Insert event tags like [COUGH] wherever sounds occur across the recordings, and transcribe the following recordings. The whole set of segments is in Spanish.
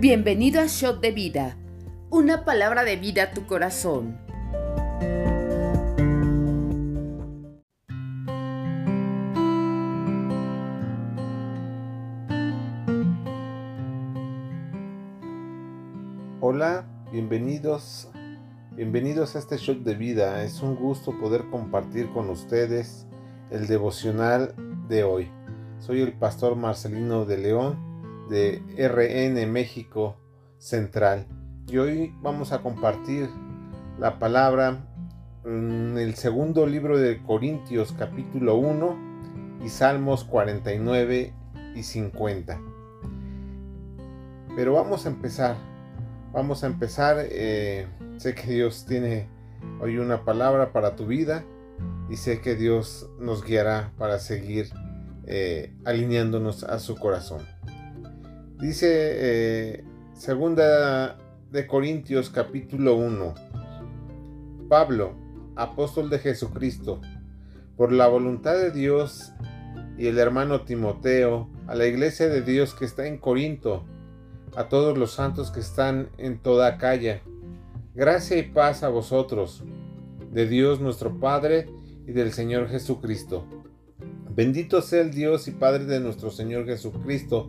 Bienvenido a Shot de Vida, una palabra de vida a tu corazón. Hola, bienvenidos, bienvenidos a este Shot de Vida. Es un gusto poder compartir con ustedes el devocional de hoy. Soy el pastor Marcelino de León de RN México Central. Y hoy vamos a compartir la palabra en el segundo libro de Corintios capítulo 1 y Salmos 49 y 50. Pero vamos a empezar. Vamos a empezar. Eh, sé que Dios tiene hoy una palabra para tu vida y sé que Dios nos guiará para seguir eh, alineándonos a su corazón. Dice eh, segunda de Corintios capítulo 1. Pablo, apóstol de Jesucristo, por la voluntad de Dios y el hermano Timoteo, a la iglesia de Dios que está en Corinto, a todos los santos que están en toda Acaya. Gracia y paz a vosotros, de Dios nuestro Padre y del Señor Jesucristo. Bendito sea el Dios y Padre de nuestro Señor Jesucristo,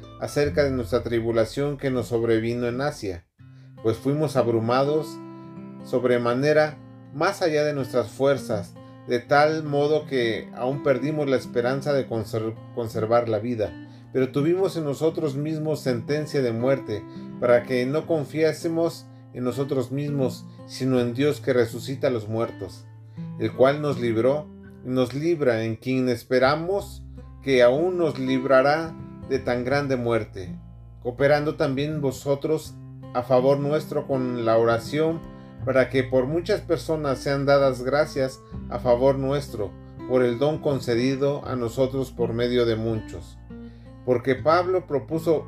acerca de nuestra tribulación que nos sobrevino en Asia, pues fuimos abrumados sobremanera más allá de nuestras fuerzas, de tal modo que aún perdimos la esperanza de conservar la vida, pero tuvimos en nosotros mismos sentencia de muerte, para que no confiásemos en nosotros mismos, sino en Dios que resucita a los muertos, el cual nos libró y nos libra, en quien esperamos que aún nos librará de tan grande muerte, cooperando también vosotros a favor nuestro con la oración, para que por muchas personas sean dadas gracias a favor nuestro, por el don concedido a nosotros por medio de muchos. Porque Pablo propuso,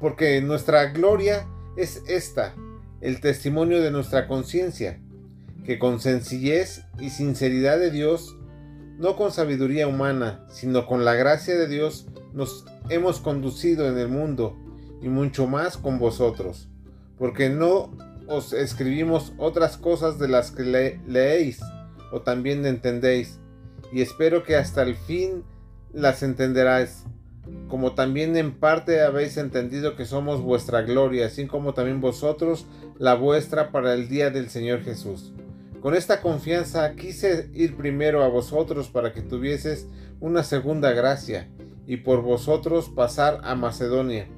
porque nuestra gloria es esta, el testimonio de nuestra conciencia, que con sencillez y sinceridad de Dios, no con sabiduría humana, sino con la gracia de Dios, nos hemos conducido en el mundo y mucho más con vosotros, porque no os escribimos otras cosas de las que leéis o también entendéis, y espero que hasta el fin las entenderáis, como también en parte habéis entendido que somos vuestra gloria, así como también vosotros la vuestra para el día del Señor Jesús. Con esta confianza quise ir primero a vosotros para que tuvieses una segunda gracia y por vosotros pasar a Macedonia,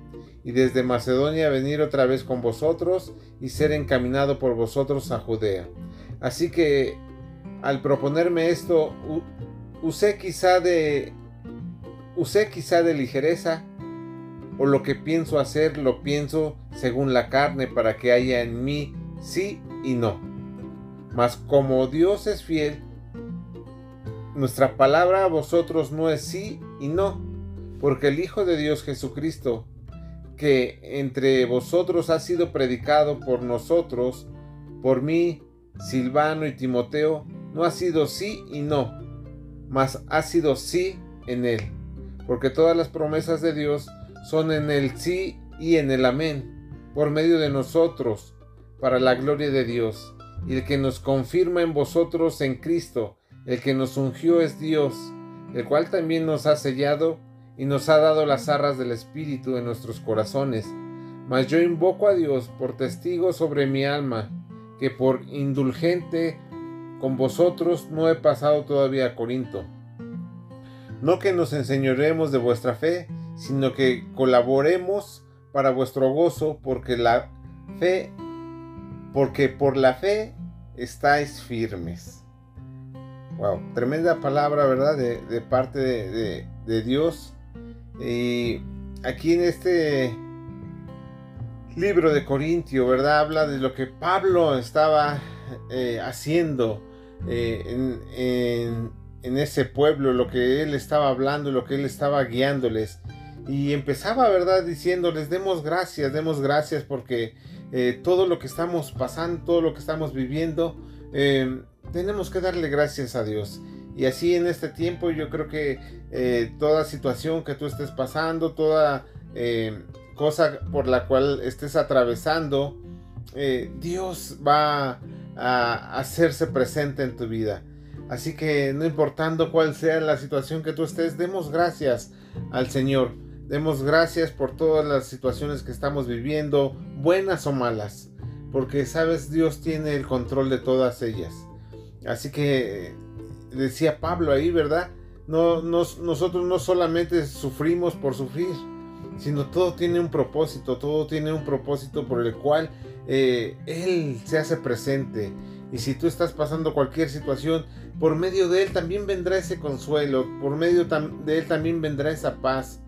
y desde Macedonia venir otra vez con vosotros y ser encaminado por vosotros a Judea. Así que al proponerme esto, usé quizá de usé quizá de ligereza o lo que pienso hacer lo pienso según la carne para que haya en mí sí y no. Mas como Dios es fiel, nuestra palabra a vosotros no es sí y no, porque el Hijo de Dios Jesucristo, que entre vosotros ha sido predicado por nosotros, por mí, Silvano y Timoteo, no ha sido sí y no, mas ha sido sí en él, porque todas las promesas de Dios son en el sí y en el amén, por medio de nosotros, para la gloria de Dios, y el que nos confirma en vosotros en Cristo, el que nos ungió es Dios, el cual también nos ha sellado y nos ha dado las arras del Espíritu en nuestros corazones, Mas yo invoco a Dios por testigo sobre mi alma, que por indulgente con vosotros no he pasado todavía a Corinto. No que nos enseñoremos de vuestra fe, sino que colaboremos para vuestro gozo, porque la fe, porque por la fe estáis firmes. Wow, tremenda palabra, ¿verdad? De, parte de, de Dios. Y aquí en este libro de Corintio, ¿verdad? Habla de lo que Pablo estaba eh, haciendo eh, en, ese pueblo, lo que él estaba hablando, lo que él estaba guiándoles. Y empezaba, ¿verdad? Diciéndoles, demos gracias, demos gracias porque eh, todo lo que estamos pasando, todo lo que estamos viviendo, tenemos que darle gracias a Dios. Y así en este tiempo yo creo que toda situación que tú estés pasando, toda cosa por la cual estés atravesando, eh, Dios va a hacerse presente en tu vida. Así que no importando cuál sea la situación que tú estés, demos gracias al Señor. Demos gracias por todas las situaciones que estamos viviendo, buenas o malas. Porque sabes, Dios tiene el control de todas ellas. Así que decía Pablo ahí, ¿verdad? No, nosotros no solamente sufrimos por sufrir, sino todo tiene un propósito, todo tiene un propósito por el cual eh, Él se hace presente. Y si tú estás pasando cualquier situación, por medio de Él también vendrá ese consuelo, por medio de Él también vendrá esa paz.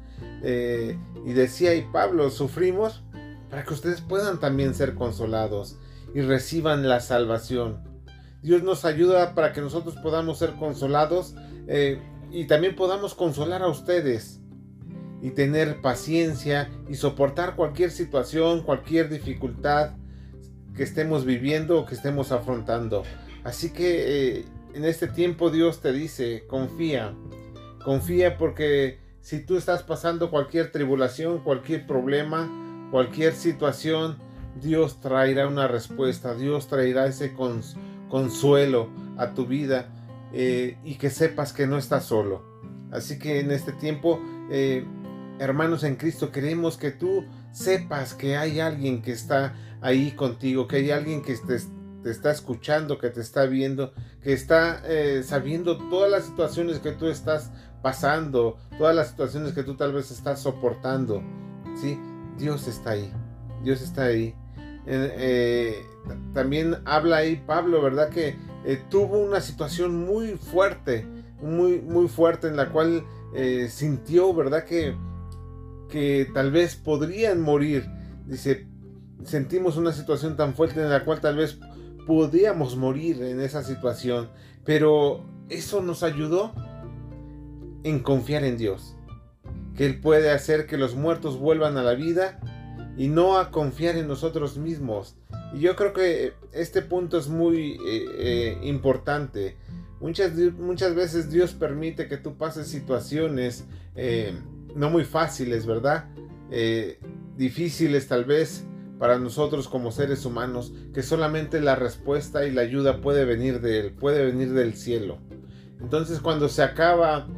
Eh, y decía y Pablo, sufrimos para que ustedes puedan también ser consolados y reciban la salvación. Dios nos ayuda para que nosotros podamos ser consolados eh, y también podamos consolar a ustedes y tener paciencia y soportar cualquier situación, cualquier dificultad que estemos viviendo o que estemos afrontando. Así que eh, en este tiempo Dios te dice, confía, confía porque si tú estás pasando cualquier tribulación, cualquier problema, cualquier situación, Dios traerá una respuesta, Dios traerá ese consuelo a tu vida eh, y que sepas que no estás solo. Así que en este tiempo eh, hermanos en Cristo, queremos que tú sepas que hay alguien que está ahí contigo, que hay alguien que te, está escuchando, que te está viendo, que está eh, sabiendo todas las situaciones que tú estás pasando, todas las situaciones que tú tal vez estás soportando. ¿sí? Dios está ahí, Dios está ahí. Eh, también habla ahí Pablo, ¿verdad? Que eh, tuvo una situación muy fuerte, muy, muy fuerte en la cual sintió, ¿verdad? Que que tal vez podrían morir. Dice, sentimos una situación tan fuerte en la cual tal vez podíamos morir en esa situación, pero eso nos ayudó en confiar en Dios, que Él puede hacer que los muertos vuelvan a la vida y no a confiar en nosotros mismos. Y yo creo que este punto es muy eh, eh, importante. Muchas, muchas veces Dios permite que tú pases situaciones eh, no muy fáciles, ¿verdad? Difíciles tal vez para nosotros como seres humanos, que solamente la respuesta y la ayuda puede venir de Él, puede venir del cielo. Entonces cuando se acaba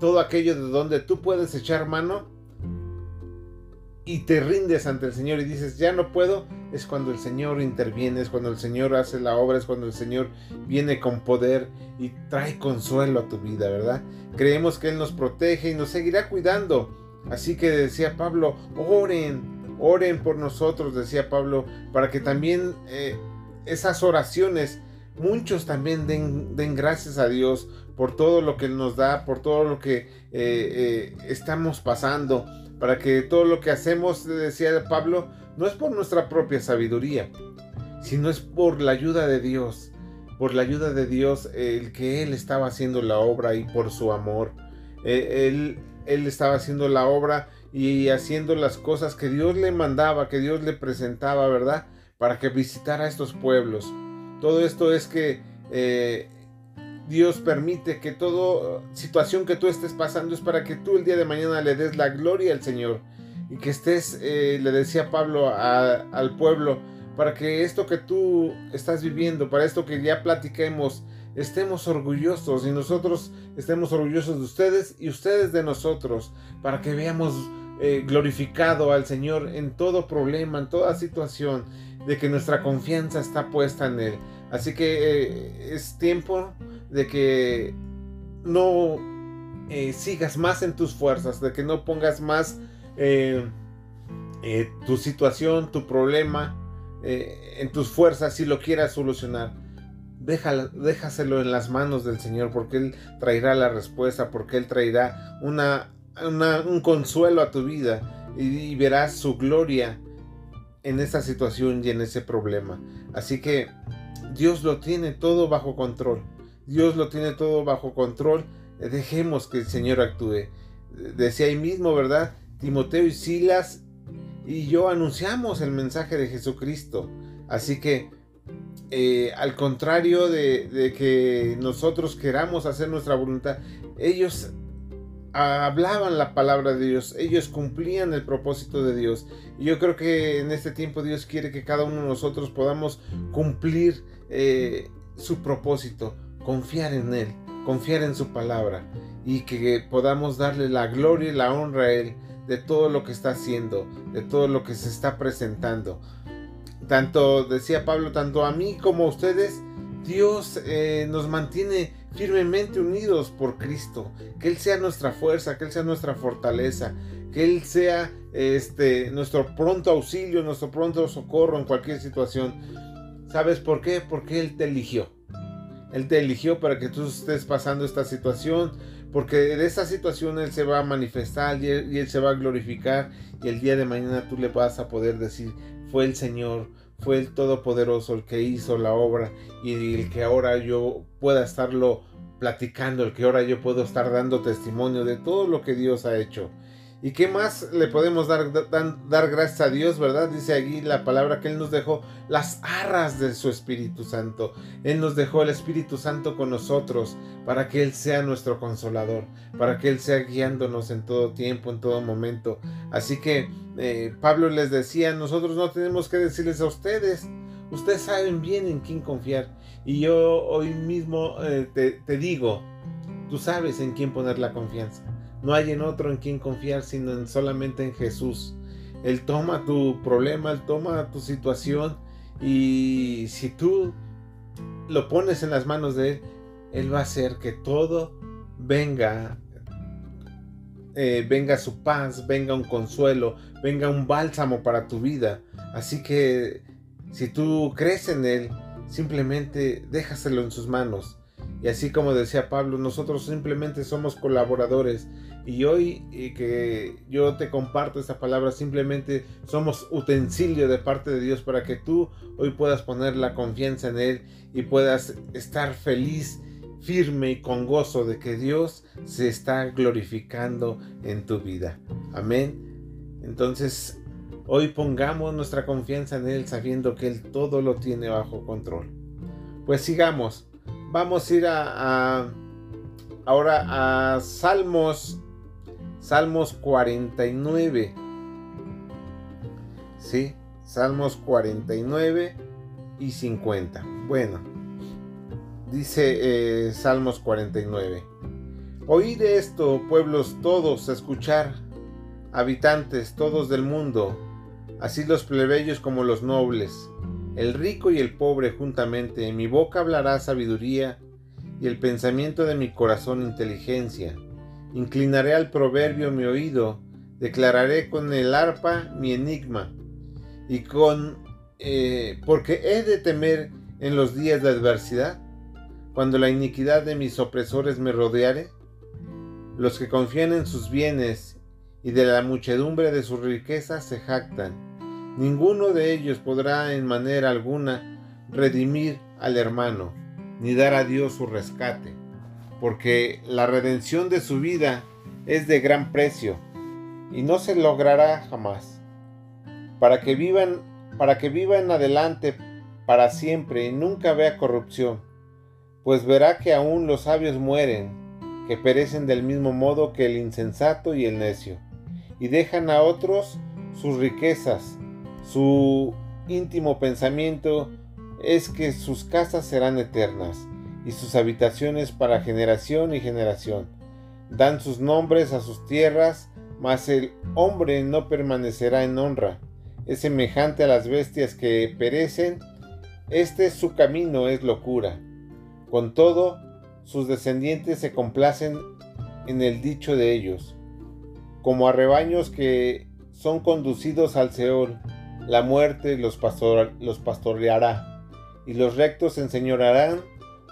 todo aquello de donde tú puedes echar mano y te rindes ante el Señor y dices, ya no puedo, es cuando el Señor interviene, es cuando el Señor hace la obra, es cuando el Señor viene con poder y trae consuelo a tu vida, ¿verdad? Creemos que Él nos protege y nos seguirá cuidando. Así que decía Pablo, oren, oren por nosotros, decía Pablo, para que también eh, esas oraciones, muchos también den, den, gracias a Dios por todo lo que nos da, por todo lo que eh, eh, estamos pasando, para que todo lo que hacemos, decía Pablo, no es por nuestra propia sabiduría, sino es por la ayuda de Dios, por la ayuda de Dios, el que Él estaba haciendo la obra y por su amor. E, él, él estaba haciendo la obra y haciendo las cosas que Dios le mandaba, que Dios le presentaba, ¿verdad? Para que visitara estos pueblos. Todo esto es que eh, Dios permite que toda situación que tú estés pasando es para que tú el día de mañana le des la gloria al Señor y que estés, eh, le decía Pablo al pueblo, para que esto que tú estás viviendo, para esto que ya platiquemos, estemos orgullosos y nosotros estemos orgullosos de ustedes y ustedes de nosotros, para que veamos eh, glorificado al Señor en todo problema, en toda situación, de que nuestra confianza está puesta en Él. Así que eh, es tiempo de que no eh, sigas más en tus fuerzas, de que no pongas más tu situación, tu problema en tus fuerzas si lo quieras solucionar. déjaselo en las manos del Señor porque Él traerá la respuesta, porque Él traerá una un consuelo a tu vida y, verás su gloria en esa situación y en ese problema. Así que Dios lo tiene todo bajo control. Dios lo tiene todo bajo control. Dejemos que el Señor actúe. Decía ahí mismo, ¿verdad? Timoteo y Silas y yo anunciamos el mensaje de Jesucristo. Así que, eh, al contrario de, de, que nosotros queramos hacer nuestra voluntad, ellos hablaban la palabra de Dios, ellos cumplían el propósito de Dios. Y yo creo que en este tiempo Dios quiere que cada uno de nosotros podamos cumplir eh, su propósito, confiar en Él, confiar en su palabra y que podamos darle la gloria y la honra a Él de todo lo que está haciendo, de todo lo que se está presentando. Tanto, decía Pablo, tanto a mí como a ustedes, Dios eh, nos mantiene firmemente unidos por Cristo, que Él sea nuestra fuerza, que Él sea nuestra fortaleza, que Él sea este, nuestro pronto auxilio, nuestro pronto socorro en cualquier situación. ¿Sabes por qué? Porque Él te eligió. Él te eligió para que tú estés pasando esta situación, porque de esta situación Él se va a manifestar y él, y él se va a glorificar y el día de mañana tú le vas a poder decir, fue el Señor, fue el Todopoderoso el que hizo la obra y el que ahora yo pueda estarlo platicando, el que ahora yo puedo estar dando testimonio de todo lo que Dios ha hecho. ¿Y qué más le podemos dar, dar, gracias a Dios, verdad? Dice aquí la palabra que Él nos dejó las arras de su Espíritu Santo. Él nos dejó el Espíritu Santo con nosotros para que Él sea nuestro consolador, para que Él sea guiándonos en todo tiempo, en todo momento. Así que eh, Pablo les decía, nosotros no tenemos que decirles a ustedes, ustedes saben bien en quién confiar. Y yo hoy mismo eh, te, te digo, tú sabes en quién poner la confianza. No hay en otro en quien confiar, sino en solamente en Jesús. Él toma tu problema, Él toma tu situación y si tú lo pones en las manos de Él, Él va a hacer que todo venga, eh, venga su paz, venga un consuelo, venga un bálsamo para tu vida. Así que si tú crees en Él, simplemente déjaselo en sus manos. Y así como decía Pablo, nosotros simplemente somos colaboradores y hoy que yo te comparto esta palabra, simplemente somos utensilio de parte de Dios para que tú hoy puedas poner la confianza en Él y puedas estar feliz, firme y con gozo de que Dios se está glorificando en tu vida. Amén. Entonces, hoy pongamos nuestra confianza en Él sabiendo que Él todo lo tiene bajo control. Pues sigamos. Vamos a ir a, ahora a Salmos Salmos 49. Sí, Salmos 49 y 50. Bueno, dice eh, Salmos 49. Oíd esto, pueblos todos, escuchar, habitantes todos del mundo, así los plebeyos como los nobles, el rico y el pobre juntamente, en mi boca hablará sabiduría, y el pensamiento de mi corazón inteligencia Inclinaré al proverbio mi oído, declararé con el arpa mi enigma, y con eh, porque he de temer en los días de adversidad, cuando la iniquidad de mis opresores me rodeare, los que confían en sus bienes y de la muchedumbre de sus riquezas se jactan. Ninguno de ellos podrá en manera alguna redimir al hermano, ni dar a Dios su rescate porque la redención de su vida es de gran precio y no se logrará jamás. Para que vivan, para que vivan adelante para siempre y nunca vea corrupción, pues verá que aún los sabios mueren, que perecen del mismo modo que el insensato y el necio, y dejan a otros sus riquezas. Su íntimo pensamiento es que sus casas serán eternas y sus habitaciones para generación y generación. Dan sus nombres a sus tierras, mas el hombre no permanecerá en honra. Es semejante a las bestias que perecen. Este su camino es locura. Con todo, sus descendientes se complacen en el dicho de ellos, como a rebaños que son conducidos al Seol, la muerte los, los pastoreará, y los rectos se enseñorarán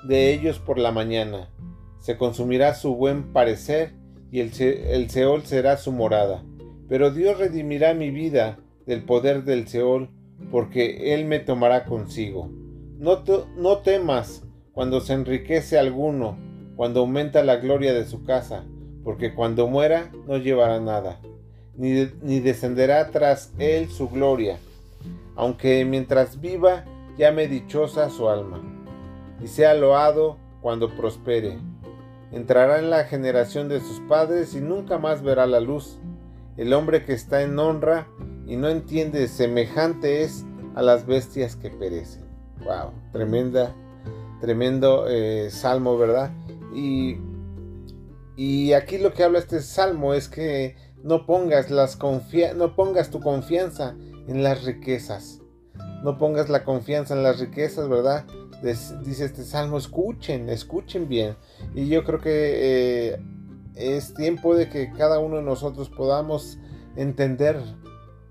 de ellos por la mañana. Se consumirá su buen parecer, y el, Seol será su morada. Pero Dios redimirá mi vida del poder del Seol, porque Él me tomará consigo. No, no temas cuando se enriquece alguno, cuando aumenta la gloria de su casa, porque cuando muera no llevará nada, ni, ni descenderá tras él su gloria, aunque mientras viva llame dichosa su alma, y sea loado cuando prospere. Entrará en la generación de sus padres y nunca más verá la luz. El hombre que está en honra y no entiende semejante es a las bestias que perecen. Wow, tremenda, tremendo eh, salmo, ¿verdad? Y, y aquí lo que habla este salmo es que no pongas, las no pongas tu confianza en las riquezas. No pongas la confianza en las riquezas, ¿verdad? Dice este salmo, escuchen, escuchen bien. Y yo creo que eh, es tiempo de que cada uno de nosotros podamos entender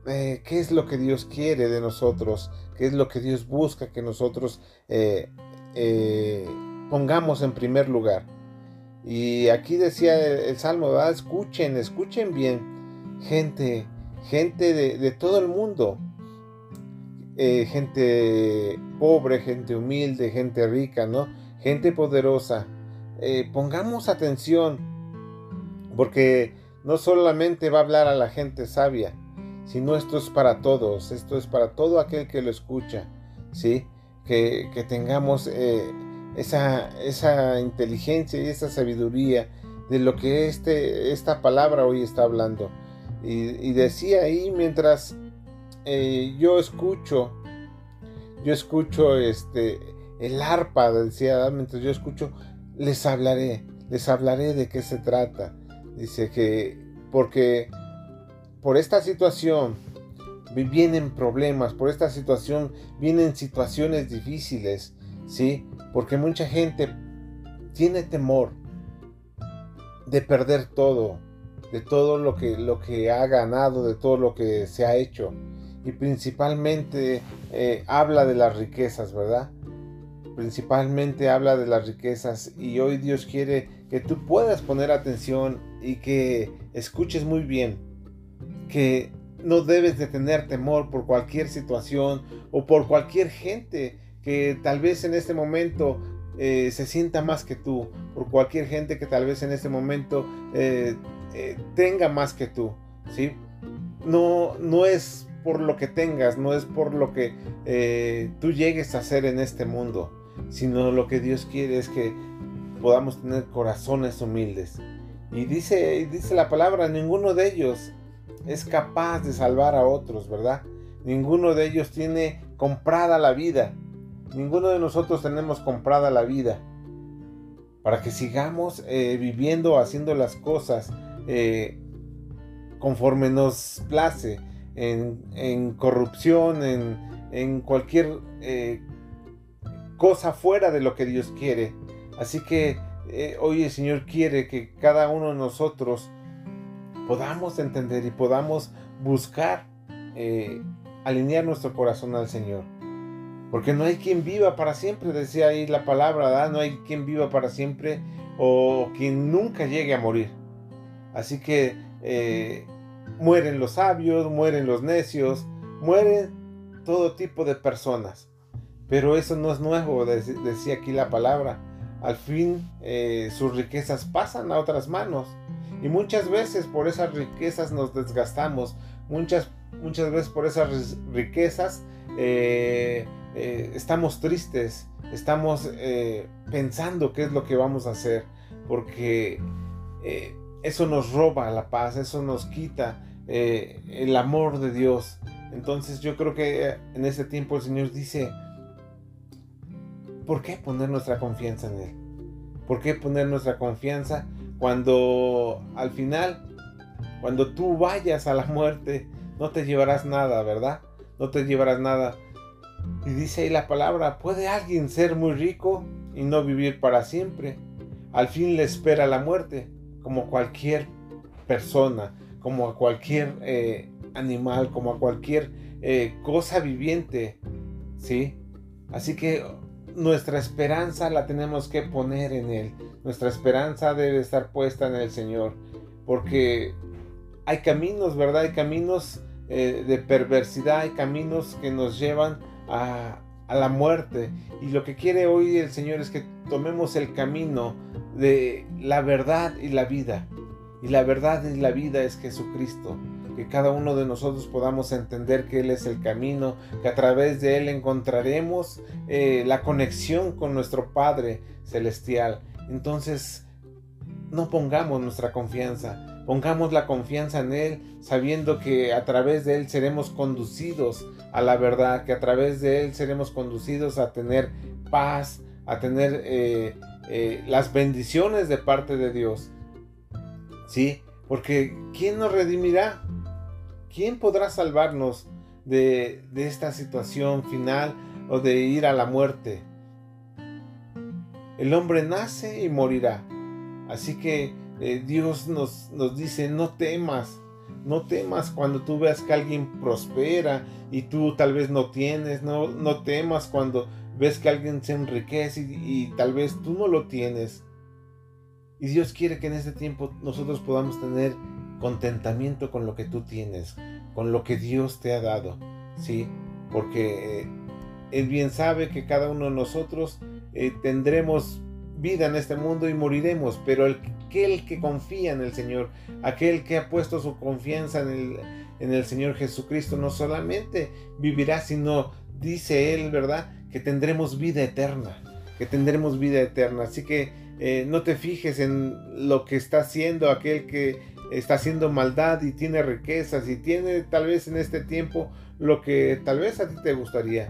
eh, qué es lo que Dios quiere de nosotros, qué es lo que Dios busca que nosotros eh, pongamos en primer lugar. Y aquí decía el, Salmo, ¿verdad? escuchen, escuchen bien, gente, gente de, todo el mundo, eh, gente pobre, gente humilde, gente rica, ¿no? Gente poderosa. Eh, pongamos atención, porque no solamente va a hablar a la gente sabia, sino esto es para todos, esto es para todo aquel que lo escucha, ¿sí? Que, tengamos eh, esa, esa inteligencia y esa sabiduría de lo que este, esta palabra hoy está hablando. Y, decía ahí mientras eh, yo escucho, yo escucho este, el arpa, decía, mientras yo escucho, les hablaré, les hablaré de qué se trata. Dice que porque por esta situación vienen problemas, por esta situación vienen situaciones difíciles, ¿sí? Porque mucha gente tiene temor de perder todo, de todo lo que, lo que ha ganado, de todo lo que se ha hecho. Y principalmente eh, habla de las riquezas, ¿verdad? Principalmente habla de las riquezas y hoy Dios quiere que tú puedas poner atención y que escuches muy bien, que no debes de tener temor por cualquier situación o por cualquier gente que tal vez en este momento eh, se sienta más que tú, por cualquier gente que tal vez en este momento eh, tenga más que tú, ¿sí? No, no es por lo que tengas, no es por lo que tú llegues a hacer en este mundo, sino lo que Dios quiere es que podamos tener corazones humildes. Y dice, dice la palabra, ninguno de ellos es capaz de salvar a otros, ¿verdad? Ninguno de ellos tiene comprada la vida. Ninguno de nosotros tenemos comprada la vida para que sigamos eh, viviendo, haciendo las cosas eh, conforme nos place, en, corrupción, en, cualquier eh, cosa fuera de lo que Dios quiere. Así que hoy el Señor quiere que cada uno de nosotros podamos entender y podamos buscar alinear nuestro corazón al Señor. Porque no hay quien viva para siempre, decía ahí la palabra, no hay quien viva para siempre o quien nunca llegue a morir. Así que eh, mueren los sabios, mueren los necios, mueren todo tipo de personas. Pero eso no es nuevo, decía aquí la palabra. Al fin eh, sus riquezas pasan a otras manos. Y muchas veces por esas riquezas nos desgastamos. Muchas, muchas veces por esas riquezas eh, eh, estamos tristes, estamos pensando qué es lo que vamos a hacer, porque eso nos roba la paz, eso nos quita el amor de Dios. Entonces yo creo que en ese tiempo el Señor dice, ¿por qué poner nuestra confianza en Él? ¿Por qué poner nuestra confianza cuando al final cuando tú vayas a la muerte, no te llevarás nada, ¿verdad? No te llevarás nada. Y dice ahí la palabra, ¿puede alguien ser muy rico y no vivir para siempre? Al fin le espera la muerte, como cualquier persona, como a cualquier eh, animal, como a cualquier eh, cosa viviente, ¿sí? Así que nuestra esperanza la tenemos que poner en Él. Nuestra esperanza debe estar puesta en el Señor. Porque hay caminos, ¿verdad? Hay caminos eh, de perversidad, hay caminos que nos llevan a, a la muerte. Y lo que quiere hoy el Señor es que tomemos el camino de la verdad y la vida. Y la verdad y la vida es Jesucristo que cada uno de nosotros podamos entender que Él es el camino, que a través de Él encontraremos eh, la conexión con nuestro Padre Celestial. Entonces, no pongamos nuestra confianza, pongamos la confianza en Él, sabiendo que a través de Él seremos conducidos a la verdad, que a través de Él seremos conducidos a tener paz, a tener eh, eh, las bendiciones de parte de Dios. ¿Sí? Porque ¿quién nos redimirá? ¿quién podrá salvarnos de, esta situación final o de ir a la muerte? El hombre nace y morirá. Así que eh, Dios nos, dice, no temas, no temas cuando tú veas que alguien prospera y tú tal vez no tienes, no, no temas cuando ves que alguien se enriquece y, tal vez tú no lo tienes. Y Dios quiere que en este tiempo nosotros podamos tener contentamiento con lo que tú tienes, con lo que Dios te ha dado, ¿sí? Porque eh, Él bien sabe que cada uno de nosotros eh, tendremos vida en este mundo y moriremos, pero el, aquel que confía en el Señor, aquel que ha puesto su confianza en el, en el Señor Jesucristo, no solamente vivirá, sino, dice Él, ¿verdad? Que tendremos vida eterna, que tendremos vida eterna. Así que eh, no te fijes en lo que está haciendo aquel que está haciendo maldad y tiene riquezas y tiene tal vez en este tiempo lo que tal vez a ti te gustaría.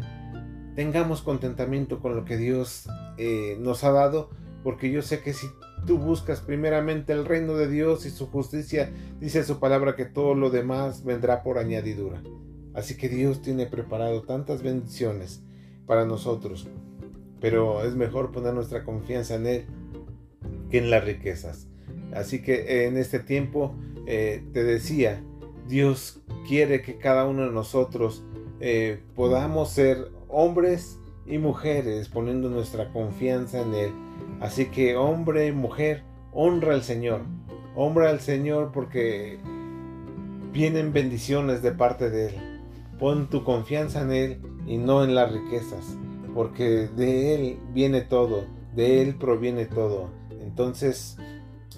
Tengamos contentamiento con lo que Dios eh, nos ha dado, porque yo sé que si tú buscas primeramente el reino de Dios y su justicia, dice su palabra que todo lo demás vendrá por añadidura. Así que Dios tiene preparado tantas bendiciones para nosotros, pero es mejor poner nuestra confianza en Él que en las riquezas. Así que en este tiempo eh, te decía, Dios quiere que cada uno de nosotros eh, podamos ser hombres y mujeres poniendo nuestra confianza en Él. Así que hombre y mujer, honra al Señor. Honra al Señor porque vienen bendiciones de parte de Él. Pon tu confianza en Él y no en las riquezas, porque de Él viene todo, de Él proviene todo. Entonces,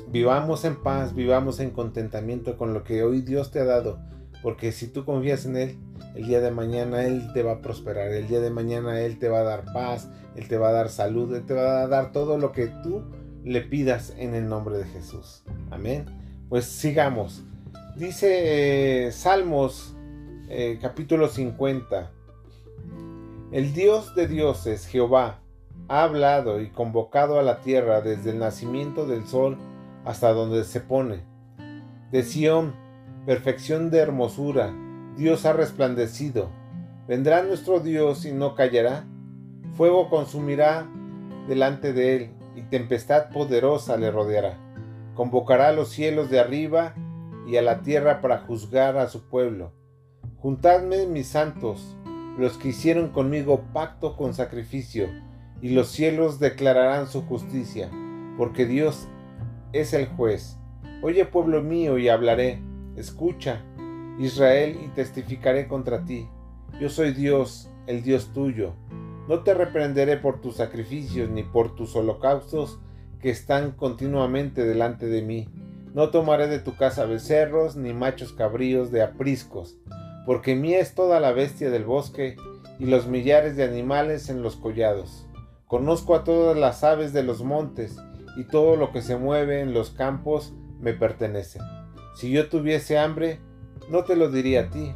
vivamos en paz, vivamos en contentamiento con lo que hoy Dios te ha dado, porque si tú confías en Él, el día de mañana Él te va a prosperar, el día de mañana Él te va a dar paz, Él te va a dar salud, Él te va a dar todo lo que tú le pidas en el nombre de Jesús. Amén. Pues sigamos. Dice eh, Salmos eh, capítulo 50. El Dios de dioses, Jehová, ha hablado y convocado a la tierra desde el nacimiento del sol hasta donde se pone. De Sión, perfección de hermosura, Dios ha resplandecido. Vendrá nuestro Dios y no callará. Fuego consumirá delante de él y tempestad poderosa le rodeará. Convocará a los cielos de arriba y a la tierra para juzgar a su pueblo. Juntadme mis santos, los que hicieron conmigo pacto con sacrificio, y los cielos declararán su justicia, porque Dios es el juez. Oye pueblo mío y hablaré, escucha, Israel, y testificaré contra ti. Yo soy Dios, el Dios tuyo. No te reprenderé por tus sacrificios ni por tus holocaustos que están continuamente delante de mí. No tomaré de tu casa becerros ni machos cabríos de apriscos, porque mía es toda la bestia del bosque y los millares de animales en los collados. Conozco a todas las aves de los montes, y todo lo que se mueve en los campos me pertenece. Si yo tuviese hambre, no te lo diría a ti,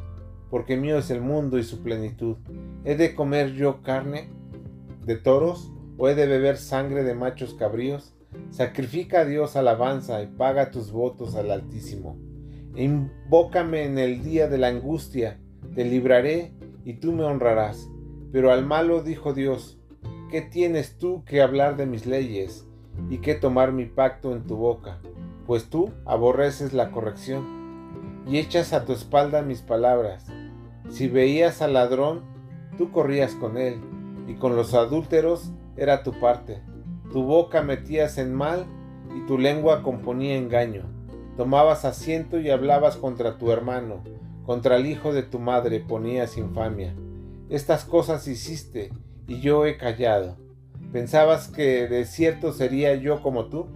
porque mío es el mundo y su plenitud. ¿He de comer yo carne de toros o he de beber sangre de machos cabríos? Sacrifica a Dios alabanza y paga tus votos al Altísimo. Invócame en el día de la angustia, te libraré y tú me honrarás. Pero al malo dijo Dios, ¿qué tienes tú que hablar de mis leyes y que tomar mi pacto en tu boca? Pues tú aborreces la corrección y echas a tu espalda mis palabras. Si veías al ladrón, tú corrías con él, y con los adúlteros era tu parte. Tu boca metías en mal y tu lengua componía engaño. Tomabas asiento y hablabas contra tu hermano, contra el hijo de tu madre ponías infamia. Estas cosas hiciste y yo he callado. ¿Pensabas que de cierto sería yo como tú?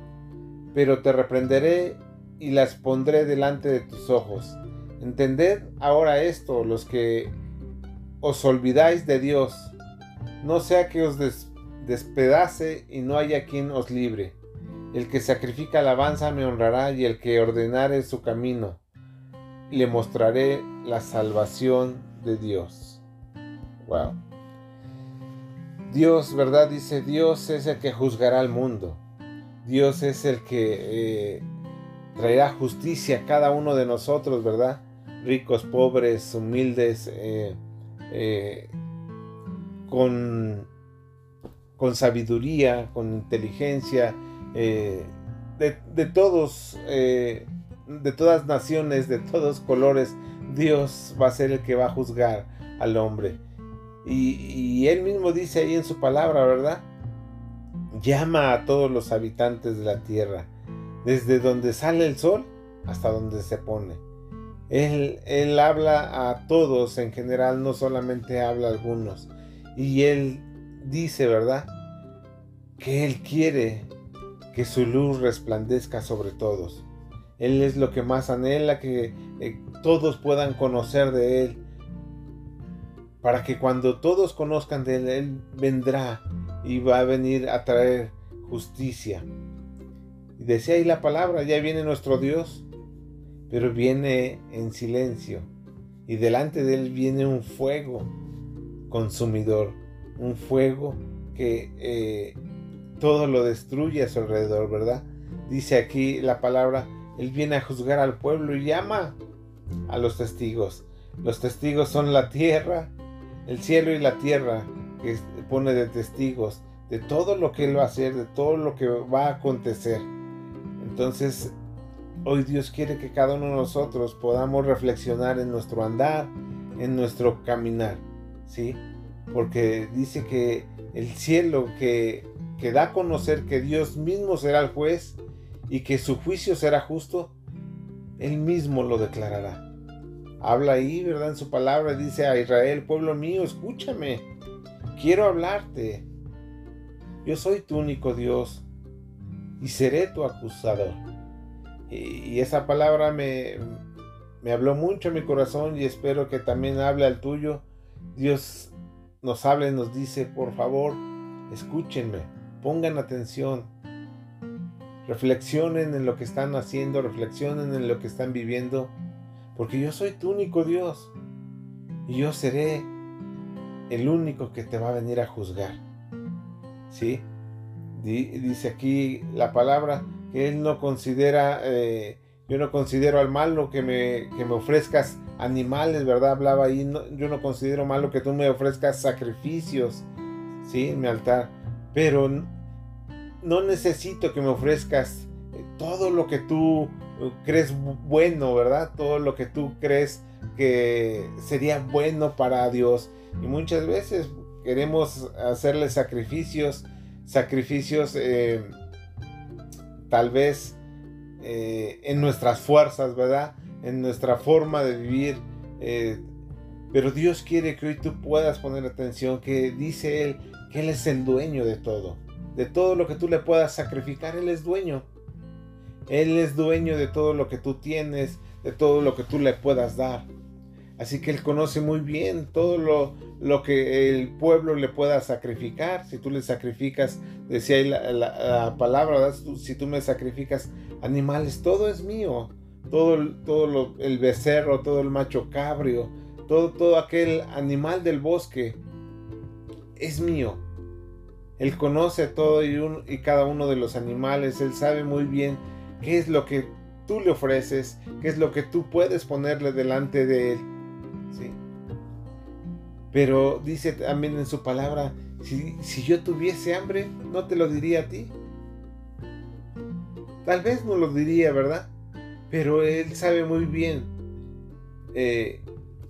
Pero te reprenderé y las pondré delante de tus ojos. Entended ahora esto, los que os olvidáis de Dios, no sea que os despedace y no haya quien os libre. El que sacrifica alabanza me honrará y el que ordenare su camino, le mostraré la salvación de Dios. Wow. Dios, ¿verdad? Dice, Dios es el que juzgará al mundo. Dios es el que eh, traerá justicia a cada uno de nosotros, ¿verdad? Ricos, pobres, humildes, eh, eh, con, con, sabiduría, con inteligencia, de, de, todos, de todas naciones, de todos colores, Dios va a ser el que va a juzgar al hombre. Y, él mismo dice ahí en su palabra, ¿verdad? Llama a todos los habitantes de la tierra, desde donde sale el sol hasta donde se pone. Él, habla a todos en general, no solamente habla a algunos. Y él dice, ¿verdad? Que él quiere que su luz resplandezca sobre todos. Él es lo que más anhela, que eh, todos puedan conocer de Él para que cuando todos conozcan de Él, Él vendrá y va a venir a traer justicia. Y decía ahí la palabra, ya viene nuestro Dios, pero viene en silencio. Y delante de Él viene un fuego consumidor, un fuego que eh, todo lo destruye a su alrededor, ¿verdad? Dice aquí la palabra, Él viene a juzgar al pueblo y llama a los testigos. Los testigos son la tierra, el cielo y la tierra que pone de testigos de todo lo que Él va a hacer, de todo lo que va a acontecer. Entonces, hoy Dios quiere que cada uno de nosotros podamos reflexionar en nuestro andar, en nuestro caminar, ¿sí? Porque dice que el cielo que, que da a conocer que Dios mismo será el juez y que su juicio será justo, Él mismo lo declarará habla ahí, ¿verdad? En su palabra dice a Israel, pueblo mío, escúchame, quiero hablarte. Yo soy tu único Dios y seré tu acusador. Y, esa palabra me, me habló mucho en mi corazón y espero que también hable al tuyo. Dios nos habla y nos dice, por favor, escúchenme, pongan atención, reflexionen en lo que están haciendo, reflexionen en lo que están viviendo porque yo soy tu único Dios y yo seré el único que te va a venir a juzgar. ¿Sí? Dice aquí la palabra que Él no considera, eh, yo no considero al malo que me, que me ofrezcas animales, ¿verdad? Hablaba ahí, yo no considero malo que tú me ofrezcas sacrificios, ¿sí? En mi altar, pero no necesito que me ofrezcas eh, todo lo que tú crees bueno, ¿verdad? Todo lo que tú crees que sería bueno para Dios. Y muchas veces queremos hacerle sacrificios, sacrificios eh, tal vez eh, en nuestras fuerzas, ¿verdad? En nuestra forma de vivir. Eh, pero Dios quiere que hoy tú puedas poner atención, que dice Él que Él es el dueño de todo. De todo lo que tú le puedas sacrificar, Él es dueño. Él es dueño de todo lo que tú tienes, de todo lo que tú le puedas dar. Así que Él conoce muy bien todo lo, lo que el pueblo le pueda sacrificar. Si tú le sacrificas, decía ahí la, palabra, si tú me sacrificas animales, todo es mío. Todo, todo el becerro, todo el macho cabrio, todo, todo aquel animal del bosque es mío. Él conoce todo y, y cada uno de los animales. Él sabe muy bien qué es lo que tú le ofreces, qué es lo que tú puedes ponerle delante de Él. ¿sí? Pero dice también en su palabra, si, si yo tuviese hambre, no te lo diría a ti. Tal vez no lo diría, ¿verdad? Pero Él sabe muy bien eh,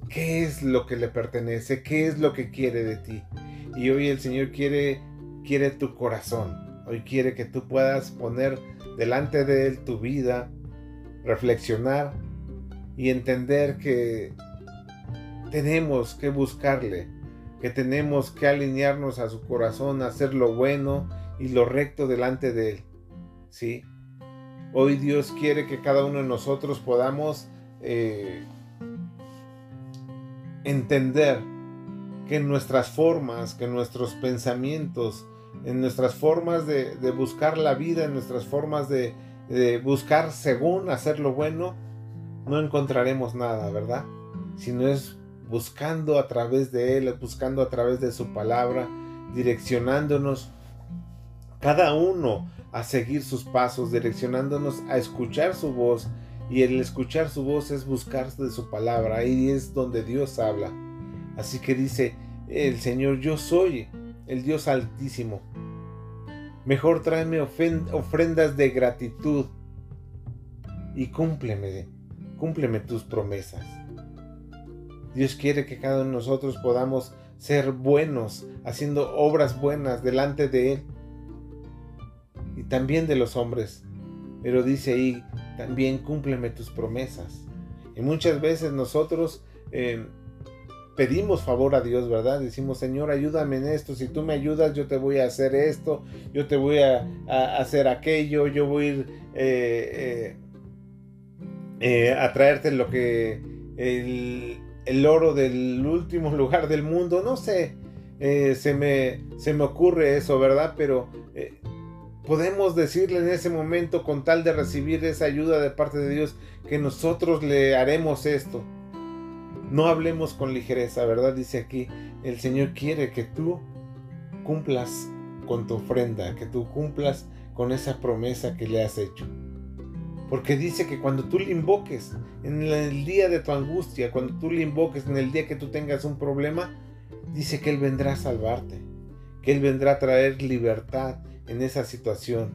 qué es lo que le pertenece, qué es lo que quiere de ti. Y hoy el Señor quiere, quiere tu corazón. Hoy quiere que tú puedas poner delante de Él tu vida, reflexionar y entender que tenemos que buscarle, que tenemos que alinearnos a su corazón, hacer lo bueno y lo recto delante de Él. ¿Sí? Hoy Dios quiere que cada uno de nosotros podamos eh, entender que nuestras formas, que nuestros pensamientos, en nuestras formas de, buscar la vida, en nuestras formas de, de buscar según hacer lo bueno, no encontraremos nada, ¿verdad? Sino es buscando a través de Él, buscando a través de su palabra, direccionándonos cada uno a seguir sus pasos, direccionándonos a escuchar su voz. Y el escuchar su voz es buscar de su palabra. Ahí es donde Dios habla. Así que dice el Señor, yo soy el Dios altísimo. Mejor tráeme ofrendas de gratitud y cúmpleme, cúmpleme tus promesas. Dios quiere que cada uno de nosotros podamos ser buenos, haciendo obras buenas delante de Él y también de los hombres. Pero dice ahí, también cúmpleme tus promesas. Y muchas veces nosotros eh, pedimos favor a Dios, ¿verdad? Decimos, Señor, ayúdame en esto, si tú me ayudas, yo te voy a hacer esto, yo te voy a, hacer aquello, yo voy a ir eh, eh, eh, a traerte lo que el, oro del último [LAUGHS] lugar del mundo, no sé, se, me, se me ocurre eso, ¿verdad? Pero podemos decirle en ese momento, con tal de recibir esa ayuda de parte de Dios, que nosotros le haremos esto. No hablemos con ligereza, ¿verdad? Dice aquí, el Señor quiere que tú cumplas con tu ofrenda, que tú cumplas con esa promesa que le has hecho. Porque dice que cuando tú le invoques en el día de tu angustia, cuando tú le invoques en el día que tú tengas un problema, dice que Él vendrá a salvarte, que Él vendrá a traer libertad en esa situación.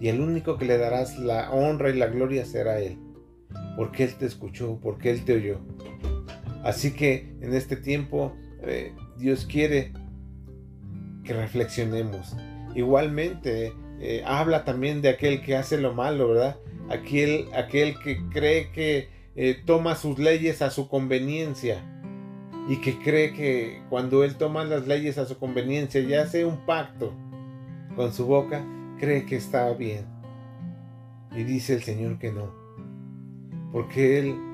Y el único que le darás la honra y la gloria será Él, porque Él te escuchó, porque Él te oyó. Así que en este tiempo eh, Dios quiere que reflexionemos. Igualmente, eh, habla también de aquel que hace lo malo, ¿verdad? Aquel, aquel que cree que eh, toma sus leyes a su conveniencia y que cree que cuando él toma las leyes a su conveniencia y hace un pacto con su boca, cree que está bien. Y dice el Señor que no. Porque Él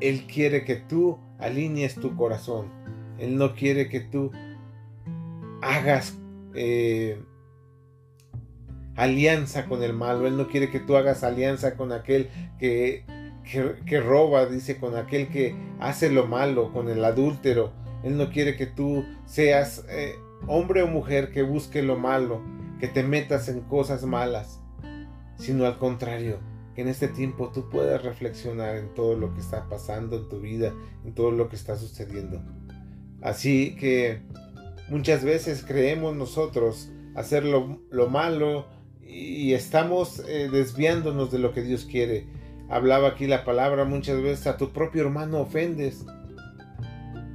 él quiere que tú alinees tu corazón. Él no quiere que tú hagas eh, alianza con el malo. Él no quiere que tú hagas alianza con aquel que, que, roba, dice, con aquel que hace lo malo, con el adúltero. Él no quiere que tú seas eh, hombre o mujer que busque lo malo, que te metas en cosas malas, sino al contrario, que en este tiempo tú puedas reflexionar en todo lo que está pasando en tu vida, en todo lo que está sucediendo. Así que muchas veces creemos nosotros hacer lo, malo y estamos eh, desviándonos de lo que Dios quiere. Hablaba aquí la palabra muchas veces a tu propio hermano ofendes.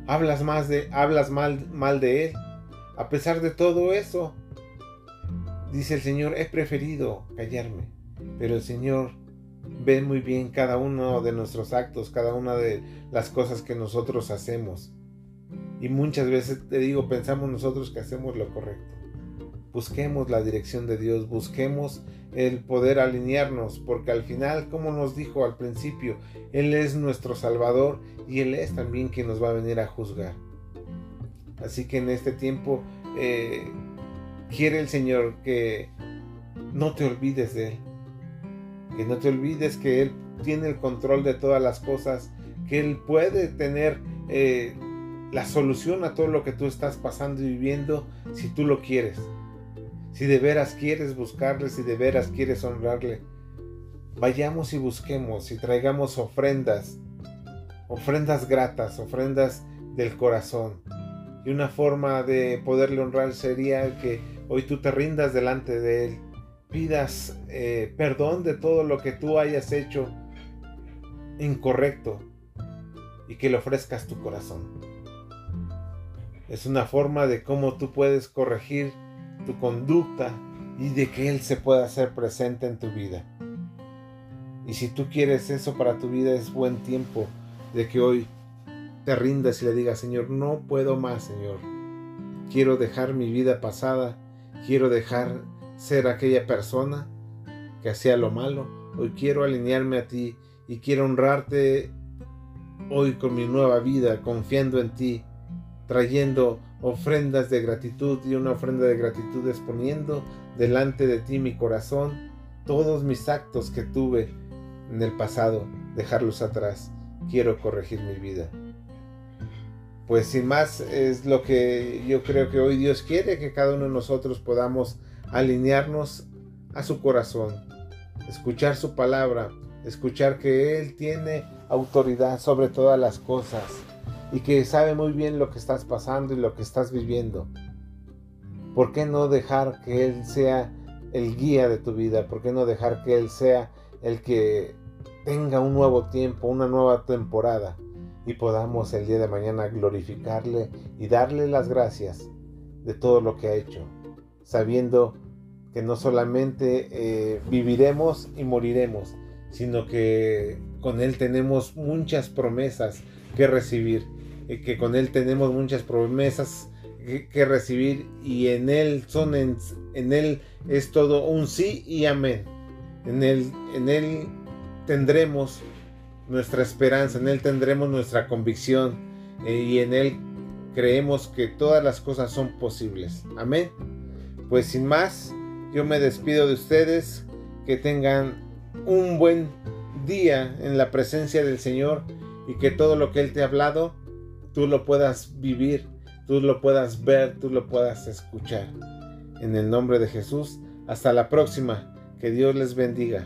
Hablas más de hablas mal mal de él. A pesar de todo eso, dice el Señor, he preferido callarme, pero el Señor ve muy bien cada uno de nuestros actos, cada una de las cosas que nosotros hacemos. Y muchas veces te digo, pensamos nosotros que hacemos lo correcto. Busquemos la dirección de Dios, busquemos el poder alinearnos, porque al final, como nos dijo al principio, Él es nuestro Salvador y Él es también quien nos va a venir a juzgar. Así que en este tiempo eh, quiere el Señor que no te olvides de Él que no te olvides que Él tiene el control de todas las cosas, que Él puede tener eh, la solución a todo lo que tú estás pasando y viviendo si tú lo quieres. Si de veras quieres buscarle, si de veras quieres honrarle. vayamos y busquemos y traigamos ofrendas, ofrendas gratas, ofrendas del corazón. Y una forma de poderle honrar sería que hoy tú te rindas delante de Él, pidas eh, perdón de todo lo que tú hayas hecho incorrecto y que le ofrezcas tu corazón. Es una forma de cómo tú puedes corregir tu conducta y de que Él se pueda hacer presente en tu vida. Y si tú quieres eso para tu vida, es buen tiempo de que hoy te rindas y le digas, Señor, no puedo más, Señor. Quiero dejar mi vida pasada, quiero dejar ser aquella persona que hacía lo malo. Hoy quiero alinearme a ti y quiero honrarte hoy con mi nueva vida, confiando en ti, trayendo ofrendas de gratitud y una ofrenda de gratitud exponiendo delante de ti mi corazón, todos mis actos que tuve en el pasado, dejarlos atrás. Quiero corregir mi vida. Pues sin más es lo que yo creo que hoy Dios quiere, que cada uno de nosotros podamos alinearnos a su corazón, escuchar su palabra, escuchar que Él tiene autoridad sobre todas las cosas y que sabe muy bien lo que estás pasando y lo que estás viviendo. ¿Por qué no dejar que Él sea el guía de tu vida? ¿Por qué no dejar que Él sea el que tenga un nuevo tiempo, una nueva temporada y podamos el día de mañana glorificarle y darle las gracias de todo lo que ha hecho, sabiendo que no solamente eh, viviremos y moriremos, sino que con Él tenemos muchas promesas que recibir, y que con Él tenemos muchas promesas que, recibir y en Él son en, Él es todo un sí y amén. En Él, en Él tendremos nuestra esperanza, en Él tendremos nuestra convicción eh, y en Él creemos que todas las cosas son posibles. Amén. Pues sin más, yo me despido de ustedes. Que tengan un buen día en la presencia del Señor y que todo lo que Él te ha hablado, tú lo puedas vivir, tú lo puedas ver, tú lo puedas escuchar. En el nombre de Jesús, hasta la próxima. Que Dios les bendiga.